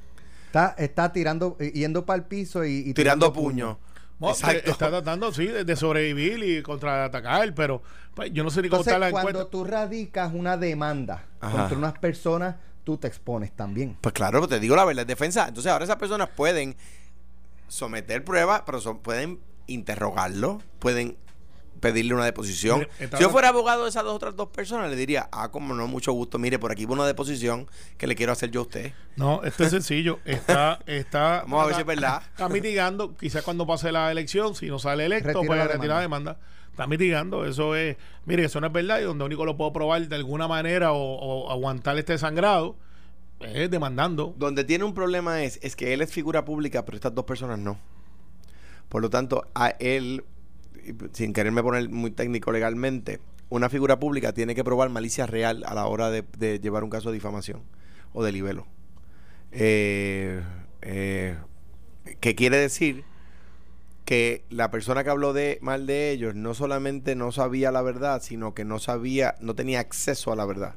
Está, está tirando, eh, yendo para el piso y, y tirando puño. Bueno, Exacto. Está tratando, sí, de, de sobrevivir y contraatacar, pero pues, yo no sé ni cómo Entonces, está la cuando encuesta. tú radicas una demanda Ajá. contra unas personas, tú te expones también. Pues claro, te digo la verdad, es defensa. Entonces ahora esas personas pueden someter pruebas, pero son- pueden interrogarlo, pueden pedirle una deposición. Mire, Si yo fuera abogado de esas dos otras dos personas, le diría, ah, como no, mucho gusto, mire, por aquí va una deposición que le quiero hacer yo a usted. No, esto es sencillo. Está, está, Vamos a ver si es verdad. Está mitigando, quizás cuando pase la elección, si no sale electo, Retira la retirar la demanda. Está mitigando, eso es, mire, eso no es verdad y donde único lo puedo probar de alguna manera o, o aguantar este sangrado es demandando. Donde tiene un problema es, es que él es figura pública, pero estas dos personas no. Por lo tanto, a él, sin quererme poner muy técnico legalmente, una figura pública tiene que probar malicia real a la hora de, llevar un caso de difamación o de libelo. Eh, eh, que quiere decir que la persona que habló de mal de ellos no solamente no sabía la verdad, sino que no sabía, no tenía acceso a la verdad.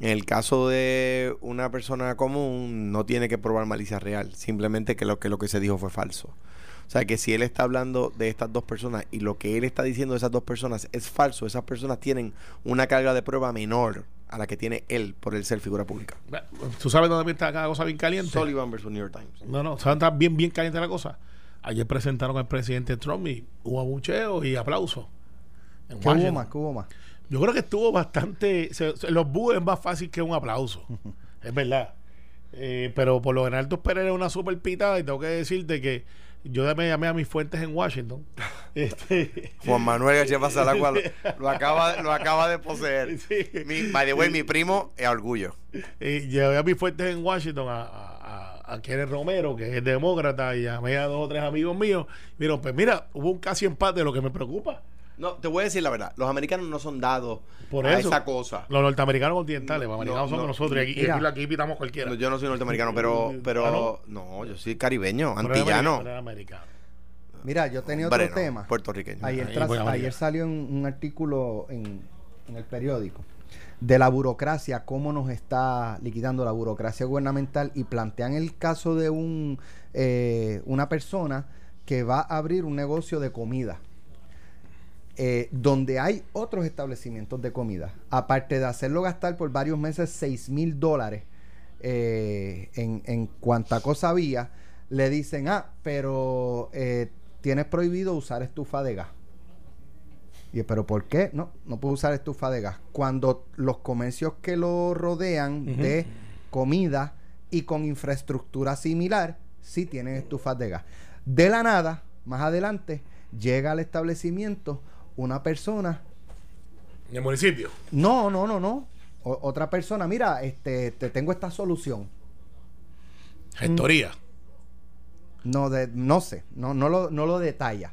En el caso de una persona común, no tiene que probar malicia real, simplemente que lo que, lo que se dijo fue falso. O sea que si él está hablando de estas dos personas y lo que él está diciendo de esas dos personas es falso, esas personas tienen una carga de prueba menor a la que tiene él por el ser figura pública. ¿Tú sabes dónde está cada cosa bien caliente? Sullivan versus New York Times. No, no, ¿sabes dónde está bien, bien caliente la cosa? Ayer presentaron al presidente Trump y hubo abucheo y aplausos. En ¿Qué hubo más? ¿Qué hubo más? Yo creo que estuvo bastante. se- se- los búhos es más fácil que un aplauso. es verdad. Eh, pero por lo general tú esperas una super pitada y tengo que decirte que yo me llamé a mis fuentes en Washington. este, Juan Manuel García Pasalagua lo, lo acaba, lo acaba de poseer. Sí. Mi, by the way, mi primo es orgullo. eh, llevé a mis fuentes en Washington a, a, a, a Kenneth Romero, que es demócrata, y llamé a dos o tres amigos míos. Mira, pues mira, hubo un casi empate, lo que me preocupa. No, te voy a decir la verdad. Los americanos no son dados Por a eso. esa cosa. Los norteamericanos continentales, los No, americanos no, somos no. nosotros, y aquí, aquí, aquí pitamos cualquiera. No, yo no soy norteamericano, pero, pero ¿Ah, no? yo soy caribeño, Pero antillano. americano. Mira, yo tenía Hombre, otro no, tema. Puertorriqueño. Ayer, tras- ayer salió un, un artículo en, en el periódico de la burocracia, cómo nos está liquidando la burocracia gubernamental y plantean el caso de un eh, una persona que va a abrir un negocio de comida. Eh, donde hay otros establecimientos de comida. Aparte de hacerlo gastar por varios meses 6 mil dólares eh, en, en cuanta cosa había, le dicen, ah, pero eh, tienes prohibido usar estufa de gas. Y pero ¿por qué? No, no puedo usar estufa de gas. Cuando los comercios que lo rodean de comida y con infraestructura similar, sí tienen estufas de gas. De la nada, más adelante, llega al establecimiento una persona En el municipio. no, no, no, no. O- otra persona, mira, este, te tengo esta solución. Gestoría. No, de, no sé, no, no, lo, no lo detalla.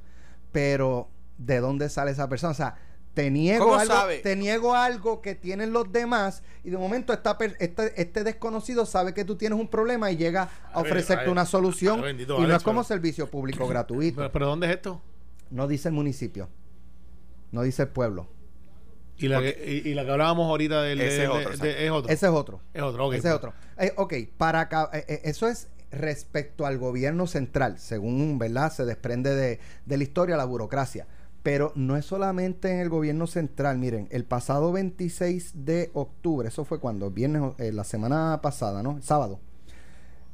Pero, ¿de dónde sale esa persona? O sea, te niego, ¿Cómo algo, sabe? te niego algo que tienen los demás y de momento esta este, este desconocido sabe que tú tienes un problema y llega a A ver, ofrecerte a ver. una solución bendito, y no es como pero- servicio público gratuito. ¿Pero, pero dónde es esto? No dice el municipio, no dice el pueblo. Y la, que, y, y la que hablábamos ahorita del, Ese es otro, de- es otro. Ese es otro. Es otro, ok. Ese es otro. Eh, ok, para acá, eh, eh, eso es respecto al gobierno central, según verdad se desprende de, de la historia la burocracia. Pero no es solamente en el gobierno central. Miren, el pasado 26 de octubre, eso fue cuando, viernes, eh, la semana pasada, ¿no? Sábado,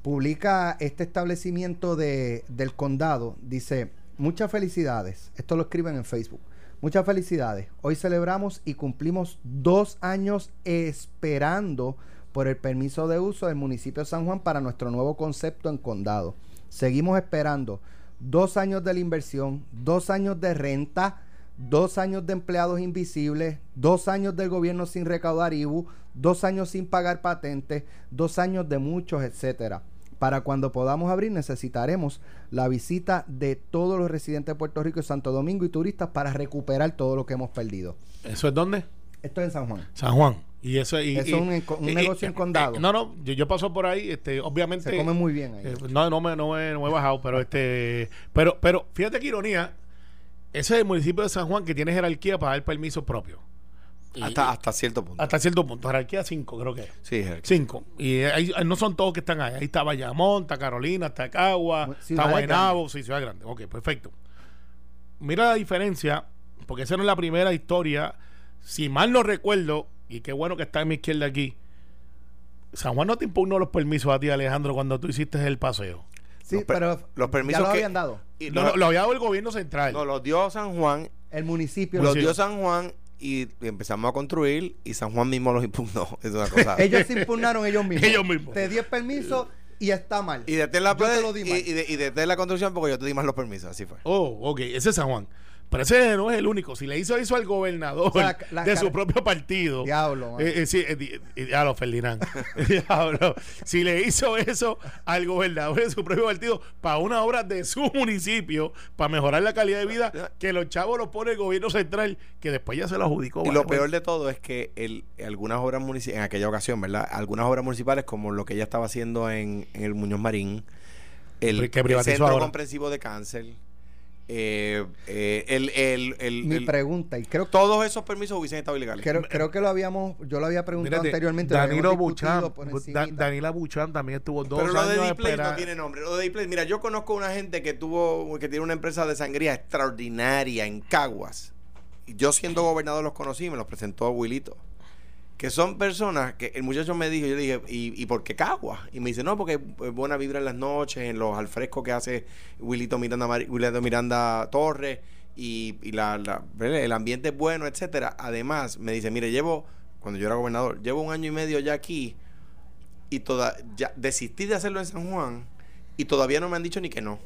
publica este establecimiento de, del condado, dice, muchas felicidades, esto lo escriben en Facebook, muchas felicidades, hoy celebramos y cumplimos dos años esperando por el permiso de uso del municipio de San Juan para nuestro nuevo concepto en condado. Seguimos esperando dos años de la inversión, dos años de renta, dos años de empleados invisibles, dos años del gobierno sin recaudar IBU, dos años sin pagar patentes, dos años de muchos, etcétera. Para cuando podamos abrir necesitaremos la visita de todos los residentes de Puerto Rico y Santo Domingo y turistas para recuperar todo lo que hemos perdido. ¿Eso es dónde? Esto es en San Juan. San Juan. Y eso, y, Eso y- es un enco- un y- negocio y- en condado. eh, no, no, yo, yo paso por ahí, este, obviamente. Se come muy bien ahí. eh, no, no me, no me, no me he bajado, pero este, pero, pero fíjate qué ironía, ese es el municipio de San Juan que tiene jerarquía para dar permisos propios. Y- Hasta, hasta cierto punto. hasta cierto punto, jerarquía 5 creo que es. sí, Jerez. Cinco. Y ahí, no son todos que están ahí. Ahí está Bayamón, está Carolina, está Cagua, está Guaynabo, sí, Ciudad Grande. Ok, perfecto. Mira la diferencia, porque esa no es la primera historia. Si mal no recuerdo, y qué bueno que está en mi izquierda aquí, San Juan no te impugnó los permisos a ti, Alejandro, cuando tú hiciste el paseo. Sí, Los per- pero los permisos ya lo que- habían dado. Y No, no, lo, lo había dado el gobierno central. no, los dio San Juan, El municipio. los Sí. dio San Juan y empezamos a construir y San Juan mismo los impugnó. Es una cosa. ellos se impugnaron ellos mismos. Ellos mismos. Te di el permiso y está mal. y detén la, y, y, de- la construcción porque yo te di más los permisos. Así fue. Oh, ok, ese es San Juan. Pero ese no es el único. Si le hizo eso al gobernador O sea, la- la de su propio partido. Diablo. Eh, eh, sí, eh, di- eh, diablo, Ferdinand. Diablo. Si le hizo eso al gobernador de su propio partido para una obra de su municipio, para mejorar la calidad de vida, que los chavos los pone el gobierno central, que después ya se lo adjudicó. Y vale, lo pues. peor de todo es que el, algunas obras municipales, en aquella ocasión, ¿verdad? Algunas obras municipales, como lo que ella estaba haciendo en, en el Muñoz Marín, el, Que el privatizó Centro ahora. Comprensivo de Cáncer, eh, eh, el, el, el- Mi el- pregunta, y creo, todos esos permisos hubiesen estado ilegales. creo, creo que lo habíamos, yo lo había preguntado Mírate, anteriormente. lo Danilo Buchan. Da-. Danila Buchan también estuvo dos Pero lo de Display no tiene nombre. Lo de Display, mira, yo conozco una gente que tuvo, que tiene una empresa de sangría extraordinaria en Caguas. Y Yo siendo gobernador los conocí, me los presentó Wilito. Que son personas que el muchacho me dijo, yo le dije, ¿y, y por qué Caguas? Y me dice, no, porque es buena vibra en las noches, en los alfrescos que hace Wilito Miranda, Wilito Miranda Torres. y, y la, el ambiente es bueno, etcétera. Además, me dice, mire, llevo, cuando yo era gobernador, llevo un año y medio ya aquí y toda, ya desistí de hacerlo en San Juan y todavía no me han dicho ni que no.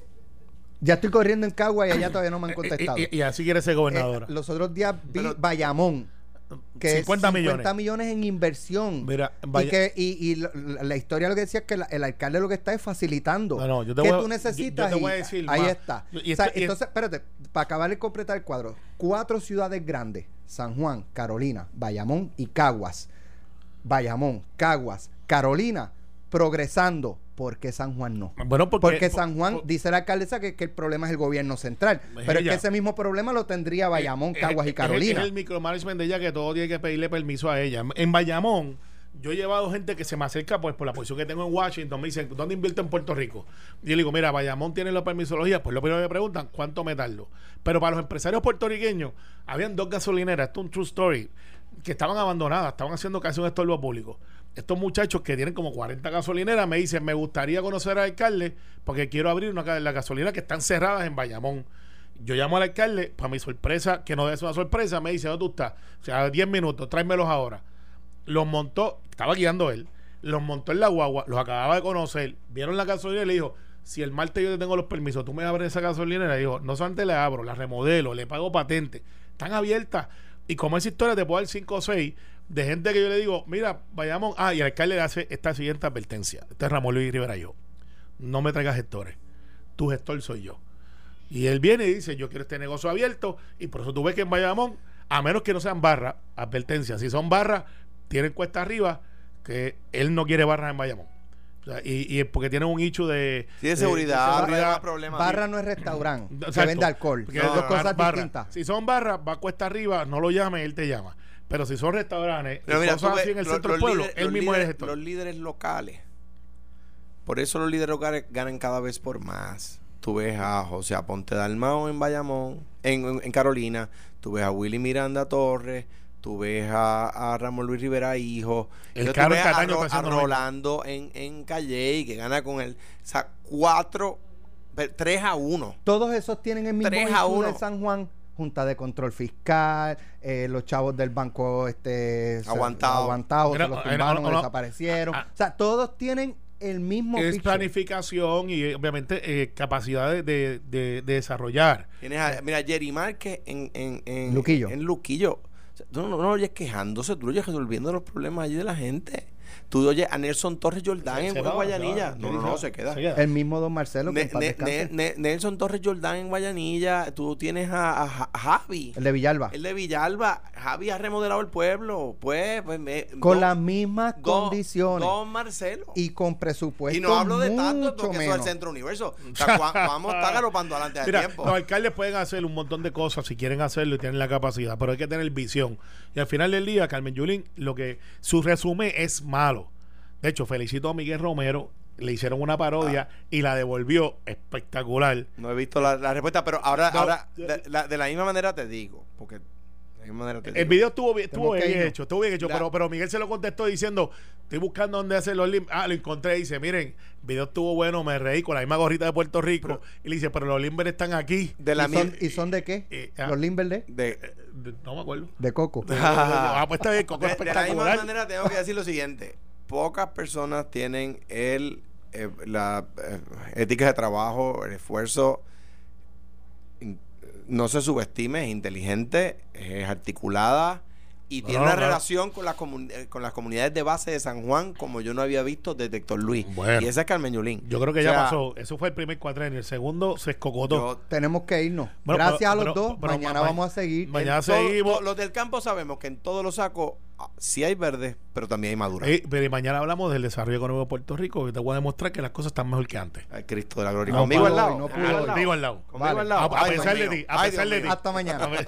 Ya estoy corriendo en Cagua y allá todavía no me han Y, contestado. y- y así quiere ser gobernadora. Eh, los otros días vi Pero- Bayamón. Que 50 es 50 millones. millones en inversión. Mira, y, que, y, y la, la historia lo que decía es que la- el alcalde lo que está es facilitando. No, no, yo te ¿Qué voy a- tú necesitas? yo- yo te voy a Y decir ahí está. Y O sea, esto- y- entonces, espérate, para acabar de completar el cuadro, cuatro ciudades grandes, San Juan, Carolina, Bayamón y Caguas. Bayamón, Caguas, Carolina, progresando. ¿Por qué San Juan no? Bueno, porque, Porque San Juan, por- dice la alcaldesa que, que el problema es el gobierno central. Es Pero es que ese mismo problema lo tendría Bayamón, Eh, Caguas eh, y es- Carolina. Es el micromanagement de ella que todo tiene que pedirle permiso a ella. En Bayamón, yo he llevado gente que se me acerca pues por la posición que tengo en Washington, me dicen, ¿dónde invierto en Puerto Rico? Y yo le digo, mira, Bayamón tiene la permisología, pues lo primero que me preguntan, ¿cuánto me tardo? Pero para los empresarios puertorriqueños, habían dos gasolineras, esto es un true story, que estaban abandonadas, estaban haciendo casi un estorbo público. Estos muchachos que tienen como 40 gasolineras me dicen, me gustaría conocer al alcalde porque quiero abrir una las gasolineras que están cerradas en Bayamón. Yo llamo al alcalde, para mi sorpresa, que no es una sorpresa, me dice, ¿dónde tú estás? O sea, 10 minutos, tráemelos ahora. Los montó, estaba guiando él, los montó en la guagua, los acababa de conocer, vieron la gasolinera y le dijo, si el martes yo te tengo los permisos, tú me abres esa gasolinera. Y dijo, no solamente la abro, la remodelo, le pago patente. Están abiertas. Y como esa historia te puedo dar 5 o 6 de gente que yo le digo, mira, vayamos. Ah, y el alcalde le hace esta siguiente advertencia. Este es Ramón Luis Rivera yo. No me traigas gestores. Tu gestor soy yo. Y él viene y dice, yo quiero este negocio abierto. Y por eso tú ves que en Bayamón, a menos que no sean barras, advertencia. Si son barras, tienen cuesta arriba, que él no quiere barras en Bayamón. O sea, y, porque tienen un hecho de... Sí, de seguridad, de más problema. Barra no es restaurante, se Exacto. vende alcohol. Porque Son dos cosas bar- barra. distintas. Si son barras, va cuesta arriba, no lo llame, él te llama. Pero si son restaurantes, Pero y mira, cosas tú ves, así en el los- centro del pueblo, él los mismo es el líderes- gestor. Los líderes locales. Por eso los líderes locales ganan cada vez por más. Tú ves a José Aponte Dalmao en Bayamón, en, en- en Carolina. Tú ves a Willy Miranda Torres. Tú ves a, a Ramón Luis Rivera Hijo. El Caro ves a, Ro-. Rolando en, en Calle que gana con él. O sea, cuatro, tres a uno. Todos esos tienen el mismo Tres a issue de uno. San Juan. Junta de Control Fiscal, eh, los chavos del banco este Aguantado. aguantados, Mira, se los tumbaron, no, no. desaparecieron. Ah, ah. o sea, todos tienen el mismo Es picture. planificación y obviamente eh, capacidad de, de- de- de desarrollar. Tienes a, mira, Jerry Márquez en, en, en Luquillo. En Luquillo. O sea, tú no, no lo oyes quejándose, tú lo oyes resolviendo los problemas allí de la gente. Tú oyes a Nelson Torres Jordán en va, Guayanilla. va. No, no, no, se queda. El mismo Don Marcelo que Ne- Ne-. Ne- Nelson Torres Jordán en Guayanilla. Tú tienes a, a Ja- Javi. el de Villalba. El de Villalba. Javi ha remodelado el pueblo. Pues, pues me- con don- las mismas don- condiciones Don Marcelo. y con presupuesto Y no hablo de tanto porque eso es el menos. centro universo. O sea, vamos a estar galopando adelante de Mira, tiempo. los alcaldes pueden hacer un montón de cosas si quieren hacerlo y tienen la capacidad, pero hay que tener visión. Y al final del día, Carmen Yulín, lo que su resumen es malo. De hecho, felicito a Miguel Romero, le hicieron una parodia Ah. y la devolvió espectacular. No he visto la, la respuesta, pero ahora, No, ahora de, la, de la misma manera te digo, porque El video estuvo bien, estuvo bien hecho, estuvo bien hecho, La- pero, pero Miguel se lo contestó diciendo, estoy buscando dónde hacer los limber. Ah, lo encontré, dice, miren, el video estuvo bueno, me reí con la misma gorrita de Puerto Rico. y le dice, pero los limber están aquí. de la ¿Y, son, misma ¿Y son de qué? Eh, ah. Los Limber de, de, Eh, No me acuerdo. de Coco. ah, pues está bien, Coco de- de la misma manera tengo que decir lo siguiente. Pocas personas tienen el eh, la eh, ética de trabajo, el esfuerzo no se subestime, es inteligente, es articulada y tiene no, una no. relación con las, eh, con las comunidades de base de San Juan como yo no había visto desde Héctor Luis. Bueno. y ese es Carmen Yulín. Yo creo que O ya pasó. Eso fue el primer cuatrenio. El segundo se escocotó. yo- Tenemos que irnos. Bueno, Gracias pero- a los pero- dos. pero Mañana ma- vamos a seguir. mañana todo- seguimos. los del campo sabemos que en todos los sacos ah, sí hay verde, pero también hay madura. Eh, pero y mañana hablamos del desarrollo económico de Puerto Rico y te voy a demostrar que las cosas están mejor que antes. Al Cristo de la gloria. No Conmigo al lado. hoy, no pudo Conmigo al lado. Conmigo al lado. Conmigo Vale. al lado. A, a Ay, pesar de ti, a Ay, pesar de ti. Hasta mañana.